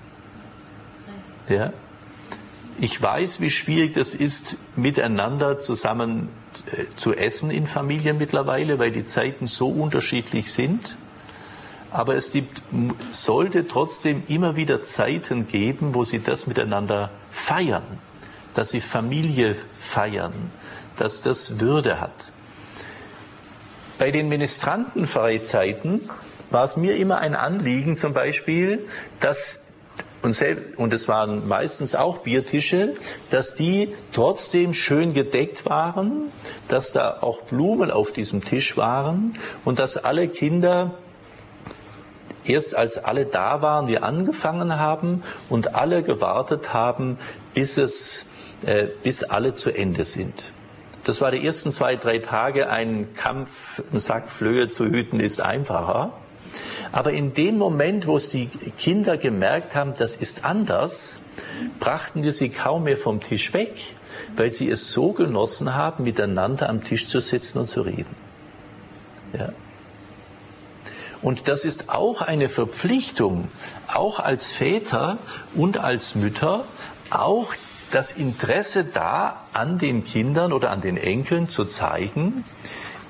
Ja? Ich weiß, wie schwierig es ist, miteinander zusammen äh, zu essen in Familien mittlerweile, weil die Zeiten so unterschiedlich sind. Aber es gibt, sollte trotzdem immer wieder Zeiten geben, wo sie das miteinander feiern, dass sie Familie feiern, dass das Würde hat. Bei den Ministrantenfreizeiten war es mir immer ein Anliegen, zum Beispiel, dass und, selbst, und es waren meistens auch Biertische, dass die trotzdem schön gedeckt waren, dass da auch Blumen auf diesem Tisch waren und dass alle Kinder erst als alle da waren, wir angefangen haben und alle gewartet haben, bis es, äh, bis alle zu Ende sind. Das war die ersten zwei, drei Tage. Ein Kampf, einen Sack Flöhe zu hüten, ist einfacher. Aber in dem Moment, wo es die Kinder gemerkt haben, das ist anders, brachten wir sie kaum mehr vom Tisch weg, weil sie es so genossen haben, miteinander am Tisch zu sitzen und zu reden. Ja. Und das ist auch eine Verpflichtung, auch als Väter und als Mütter, auch das Interesse da an den Kindern oder an den Enkeln zu zeigen,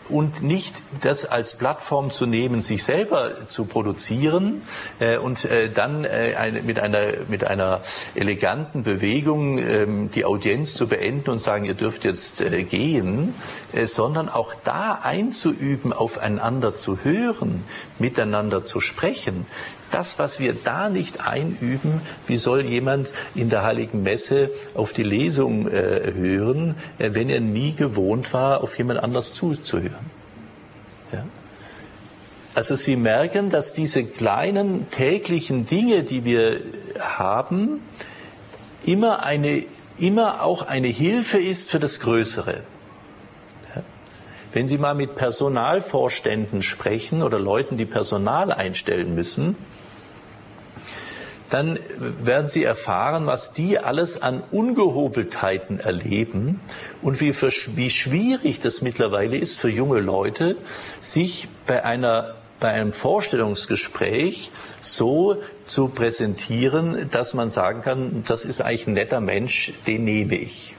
und nicht das als Plattform zu nehmen, sich selber zu produzieren äh, und äh, dann äh, eine, mit, einer, mit einer eleganten Bewegung ähm, die Audienz zu beenden und sagen, ihr dürft jetzt äh, gehen, äh, sondern auch da einzuüben, aufeinander zu hören, miteinander zu sprechen, das, was wir da nicht einüben, wie soll jemand in der Heiligen Messe auf die Lesung äh, hören, äh, wenn er nie gewohnt war, auf jemand anders zuzuhören? Ja? Also Sie merken, dass diese kleinen täglichen Dinge, die wir haben, immer eine, immer auch eine Hilfe ist für das Größere. Wenn Sie mal mit Personalvorständen sprechen oder Leuten, die Personal einstellen müssen, dann werden Sie erfahren, was die alles an Ungehobeltheiten erleben und wie, für, wie schwierig das mittlerweile ist für junge Leute, sich bei einer bei einem Vorstellungsgespräch so zu präsentieren, dass man sagen kann, das ist eigentlich ein netter Mensch, den nehme ich.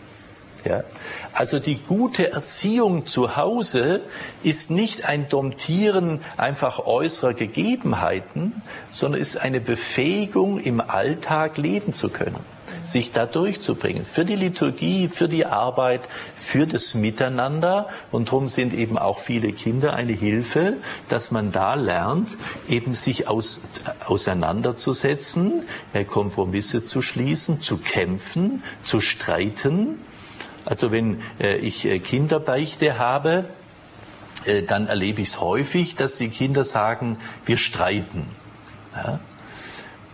Ja? Also die gute Erziehung zu Hause ist nicht ein Domptieren einfach äußerer Gegebenheiten, sondern ist eine Befähigung, im Alltag leben zu können, sich da durchzubringen. Für die Liturgie, für die Arbeit, für das Miteinander. Und darum sind eben auch viele Kinder eine Hilfe, dass man da lernt, eben sich aus, auseinanderzusetzen, Kompromisse zu schließen, zu kämpfen, zu streiten also wenn äh, ich äh, Kinderbeichte habe, äh, dann erlebe ich es häufig, dass die Kinder sagen, wir streiten. Ja?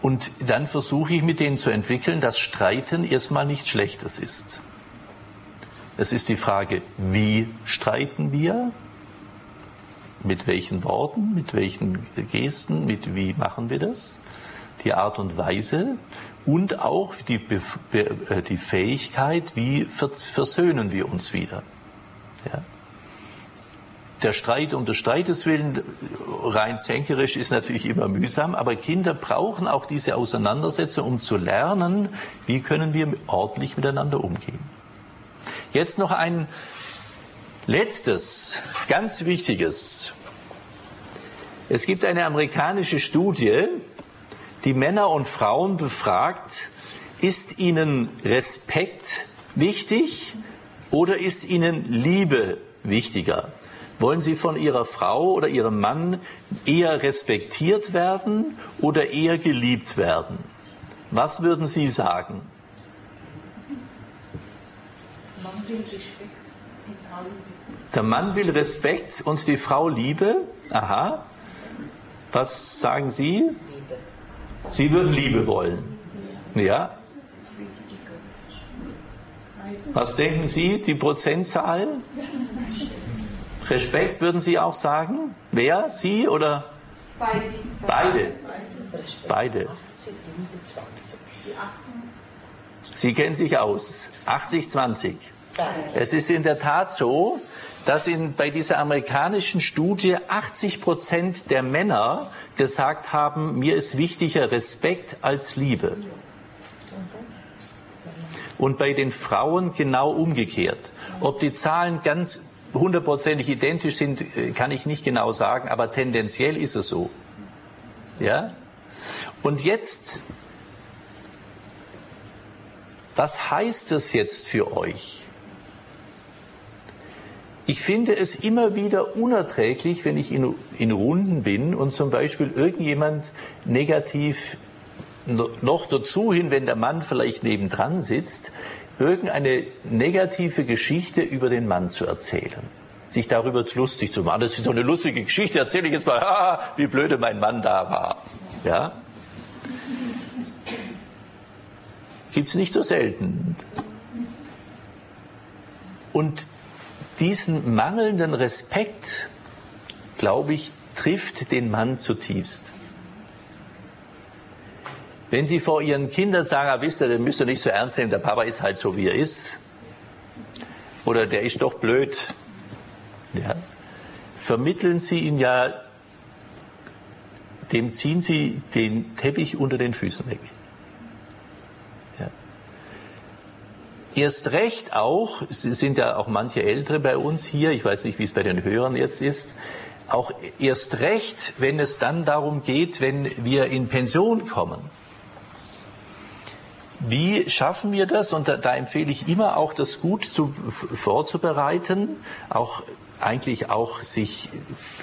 Und dann versuche ich mit denen zu entwickeln, dass Streiten erstmal nichts Schlechtes ist. Es ist die Frage, wie streiten wir? Mit welchen Worten, mit welchen Gesten, mit wie machen wir das? Die Art und Weise und auch die, äh, die Fähigkeit, wie versöhnen wir uns wieder. Ja. Der Streit um des Streites willen, rein zänkerisch, ist natürlich immer mühsam, aber Kinder brauchen auch diese Auseinandersetzung, um zu lernen, wie können wir ordentlich miteinander umgehen. Jetzt noch ein letztes, ganz wichtiges. Es gibt eine amerikanische Studie, die Männer und Frauen befragt, ist ihnen Respekt wichtig oder ist ihnen Liebe wichtiger? Wollen Sie von Ihrer Frau oder Ihrem Mann eher respektiert werden oder eher geliebt werden? Was würden Sie sagen? Der Mann will Respekt und die Frau Liebe. Aha. Was sagen Sie? Sie würden Liebe wollen. Ja? Was denken Sie, die Prozentzahl? Respekt würden Sie auch sagen? Wer? Sie oder? Beide. Beide. Beide. Sie kennen sich aus. 80, 20. Es ist in der Tat so, dass in, bei dieser amerikanischen Studie 80 Prozent der Männer gesagt haben, mir ist wichtiger Respekt als Liebe. Und bei den Frauen genau umgekehrt. Ob die Zahlen ganz hundertprozentig identisch sind, äh, kann ich nicht genau sagen, aber tendenziell ist es so. Ja? Und jetzt, was heißt das jetzt für euch? Ich finde es immer wieder unerträglich, wenn ich in, in Runden bin und zum Beispiel irgendjemand negativ noch dazu hin, wenn der Mann vielleicht nebendran sitzt, irgendeine negative Geschichte über den Mann zu erzählen. Sich darüber lustig zu machen. Das ist so eine lustige Geschichte, erzähle ich jetzt mal, ah, wie blöde mein Mann da war. Ja? Gibt es nicht so selten. Und diesen mangelnden Respekt, glaube ich, trifft den Mann zutiefst. Wenn Sie vor Ihren Kindern sagen, ah, wisst ihr, den müsst ihr nicht so ernst nehmen, der Papa ist halt so, wie er ist, oder der ist doch blöd, ja, vermitteln Sie ihn ja, dem ziehen Sie den Teppich unter den Füßen weg. Erst recht auch, es sind ja auch manche Ältere bei uns hier, ich weiß nicht, wie es bei den Hörern jetzt ist, auch erst recht, wenn es dann darum geht, wenn wir in Pension kommen. Wie schaffen wir das? Und da, da empfehle ich immer auch, das gut zu, vorzubereiten, auch eigentlich auch sich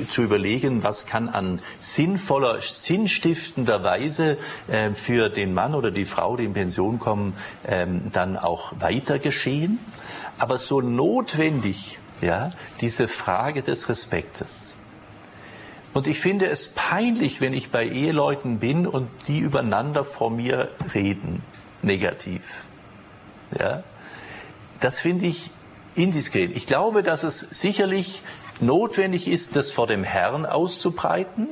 zu überlegen, was kann an sinnvoller, sinnstiftender Weise äh, für den Mann oder die Frau, die in Pension kommen, ähm, dann auch weiter geschehen. Aber so notwendig, ja, diese Frage des Respektes. Und ich finde es peinlich, wenn ich bei Eheleuten bin und die übereinander vor mir reden, negativ. Ja, das finde ich indiskret. Ich glaube, dass es sicherlich notwendig ist, das vor dem Herrn auszubreiten.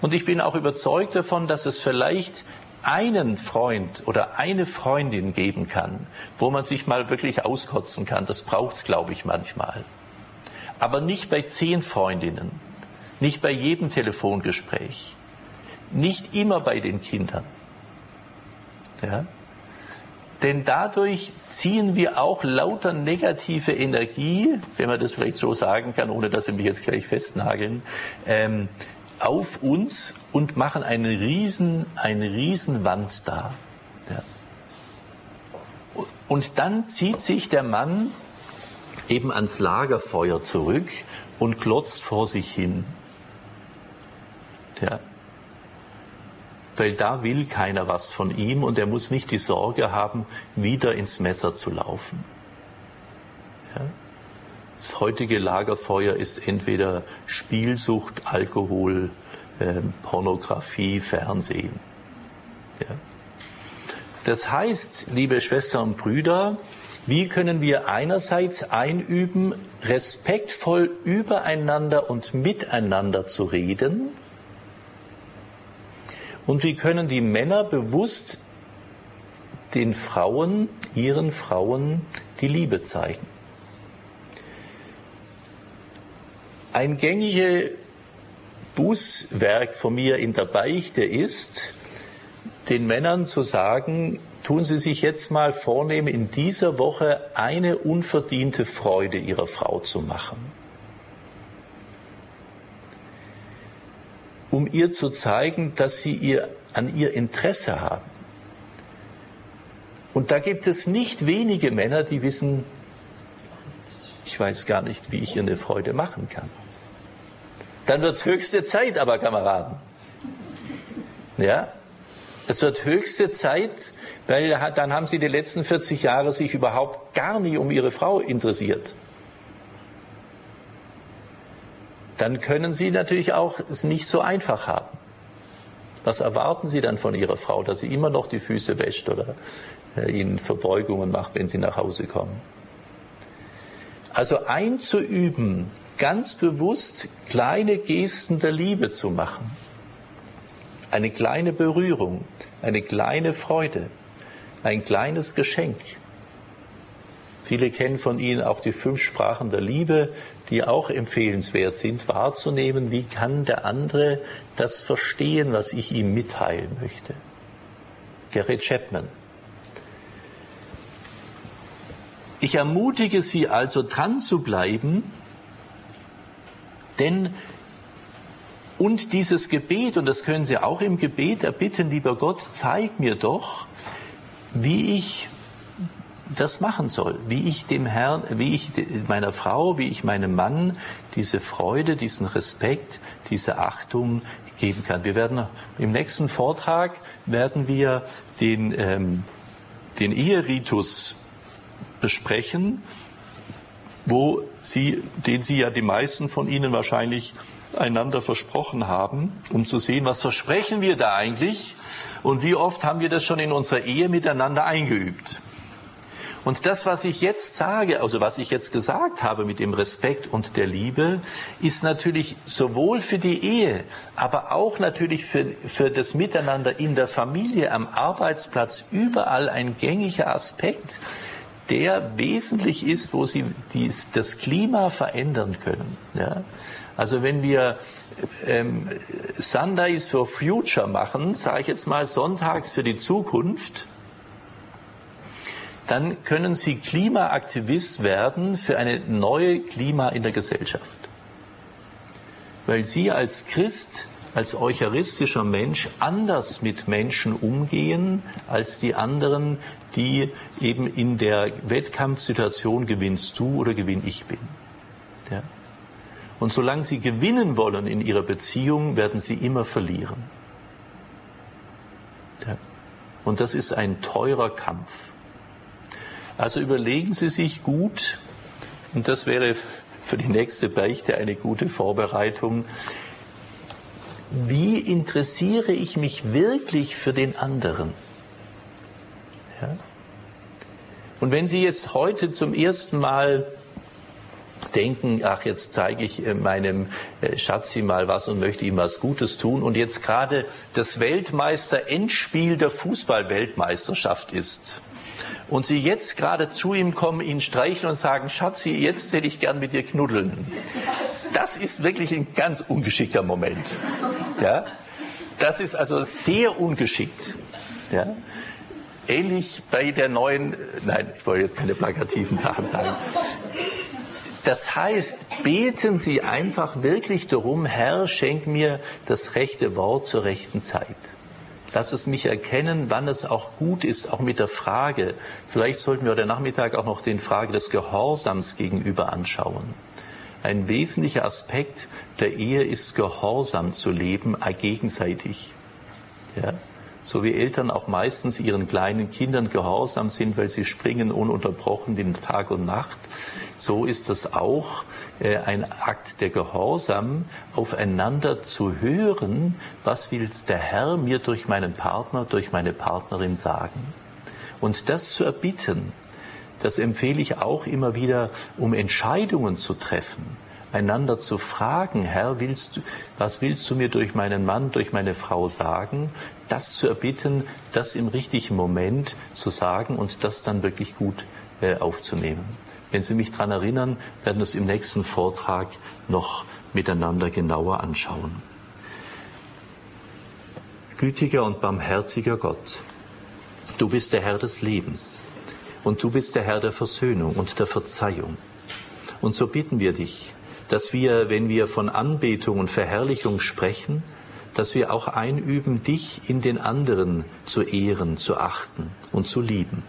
Und ich bin auch überzeugt davon, dass es vielleicht einen Freund oder eine Freundin geben kann, wo man sich mal wirklich auskotzen kann. Das braucht es, glaube ich, manchmal. Aber nicht bei zehn Freundinnen, nicht bei jedem Telefongespräch, nicht immer bei den Kindern. Ja? Denn dadurch ziehen wir auch lauter negative Energie, wenn man das vielleicht so sagen kann, ohne dass Sie mich jetzt gleich festnageln, ähm, auf uns und machen eine riesen, eine riesen Wand da. Ja. Und dann zieht sich der Mann eben ans Lagerfeuer zurück und glotzt vor sich hin. Ja. Weil da will keiner was von ihm und er muss nicht die Sorge haben, wieder ins Messer zu laufen. Ja. Das heutige Lagerfeuer ist entweder Spielsucht, Alkohol, äh, Pornografie, Fernsehen. Ja. Das heißt, liebe Schwestern und Brüder, wie können wir einerseits einüben, respektvoll übereinander und miteinander zu reden? Und wie können die Männer bewusst den Frauen, ihren Frauen, die Liebe zeigen? Ein gängiges Bußwerk von mir in der Beichte ist, den Männern zu sagen, tun Sie sich jetzt mal vornehmen, in dieser Woche eine unverdiente Freude Ihrer Frau zu machen. Um ihr zu zeigen, dass Sie ihr, an ihr Interesse haben. Und da gibt es nicht wenige Männer, die wissen, ich weiß gar nicht, wie ich ihr eine Freude machen kann. Dann wird höchste Zeit, aber Kameraden. Ja, es wird höchste Zeit, weil dann haben sie die letzten 40 Jahre sich überhaupt gar nie um ihre Frau interessiert. Dann können sie natürlich auch es nicht so einfach haben. Was erwarten Sie dann von Ihrer Frau, dass sie immer noch die Füße wäscht oder äh, ihnen Verbeugungen macht, wenn sie nach Hause kommen? Also einzuüben, ganz bewusst kleine Gesten der Liebe zu machen eine kleine Berührung, eine kleine Freude, ein kleines Geschenk. Viele kennen von Ihnen auch die fünf Sprachen der Liebe, die auch empfehlenswert sind, wahrzunehmen, wie kann der andere das verstehen, was ich ihm mitteilen möchte. Gerrit Chapman. Ich ermutige Sie also dran zu bleiben, denn und dieses Gebet, und das können Sie auch im Gebet erbitten, lieber Gott, zeig mir doch, wie ich das machen soll, wie ich dem Herrn, wie ich meiner Frau, wie ich meinem Mann diese Freude, diesen Respekt, diese Achtung geben kann. Wir werden im nächsten Vortrag werden wir den, ähm, den Eheritus besprechen, wo Sie, den Sie ja die meisten von Ihnen wahrscheinlich einander versprochen haben, um zu sehen, was versprechen wir da eigentlich und wie oft haben wir das schon in unserer Ehe miteinander eingeübt. Und das, was ich jetzt sage, also was ich jetzt gesagt habe mit dem Respekt und der Liebe, ist natürlich sowohl für die Ehe, aber auch natürlich für, für das Miteinander in der Familie, am Arbeitsplatz, überall ein gängiger Aspekt, der wesentlich ist, wo sie dies, das Klima verändern können. Ja? Also wenn wir ähm, Sundays for Future machen, sage ich jetzt mal sonntags für die Zukunft, dann können Sie Klimaaktivist werden für eine neue Klima in der Gesellschaft. Weil Sie als Christ, als eucharistischer Mensch anders mit Menschen umgehen als die anderen, die eben in der Wettkampfsituation gewinnst du oder gewinn ich bin. Ja? Und solange sie gewinnen wollen in ihrer Beziehung, werden sie immer verlieren. Ja. Und das ist ein teurer Kampf. Also überlegen Sie sich gut, und das wäre für die nächste Beichte eine gute Vorbereitung, wie interessiere ich mich wirklich für den anderen? Ja? Und wenn Sie jetzt heute zum ersten Mal denken, ach, jetzt zeige ich äh, meinem äh, Schatzi mal was und möchte ihm was Gutes tun und jetzt gerade das Weltmeister-Endspiel der Fußball-Weltmeisterschaft ist und Sie jetzt gerade zu ihm kommen, ihn streicheln und sagen, Schatzi, jetzt hätte ich gern mit dir knuddeln. Das ist wirklich ein ganz ungeschickter Moment. Ja? Das ist also sehr ungeschickt. Ja? ähnlich bei der neuen, nein, ich wollte jetzt keine plakativen Sachen sagen. Das heißt, beten Sie einfach wirklich darum, Herr, schenk mir das rechte Wort zur rechten Zeit. Lass es mich erkennen, wann es auch gut ist, auch mit der Frage. Vielleicht sollten wir heute Nachmittag auch noch den Frage des Gehorsams gegenüber anschauen. Ein wesentlicher Aspekt der Ehe ist, Gehorsam zu leben, gegenseitig. Ja? So wie Eltern auch meistens ihren kleinen Kindern gehorsam sind, weil sie springen ununterbrochen den Tag und Nacht, so ist das auch äh, ein Akt der Gehorsam, aufeinander zu hören, was will der Herr mir durch meinen Partner, durch meine Partnerin sagen. Und das zu erbitten, das empfehle ich auch immer wieder, um Entscheidungen zu treffen einander zu fragen, Herr, willst was willst du mir durch meinen Mann, durch meine Frau sagen? Das zu erbitten, das im richtigen Moment zu sagen und das dann wirklich gut äh, aufzunehmen. Wenn Sie mich daran erinnern, werden wir es im nächsten Vortrag noch miteinander genauer anschauen. Gütiger und barmherziger Gott, du bist der Herr des Lebens und du bist der Herr der Versöhnung und der Verzeihung. Und so bitten wir dich, dass wir, wenn wir von Anbetung und Verherrlichung sprechen, dass wir auch einüben, dich in den anderen zu ehren, zu achten und zu lieben.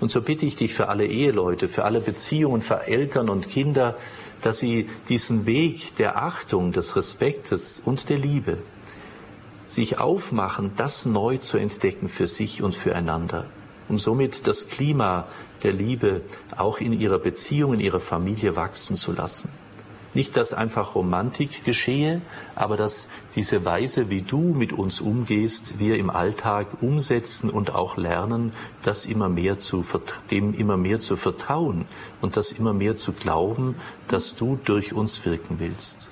Und so bitte ich dich für alle Eheleute, für alle Beziehungen, für Eltern und Kinder, dass sie diesen Weg der Achtung, des Respektes und der Liebe sich aufmachen, das neu zu entdecken für sich und füreinander, um somit das Klima der Liebe auch in ihrer Beziehung, in ihrer Familie wachsen zu lassen. Nicht, dass einfach Romantik geschehe, aber dass diese Weise, wie du mit uns umgehst, wir im Alltag umsetzen und auch lernen, das immer mehr zu, dem immer mehr zu vertrauen und das immer mehr zu glauben, dass du durch uns wirken willst.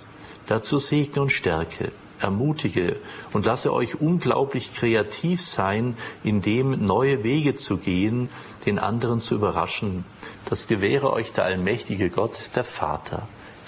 Dazu segne und stärke, ermutige und lasse euch unglaublich kreativ sein, in dem neue Wege zu gehen, den anderen zu überraschen. Das gewähre euch der allmächtige Gott, der Vater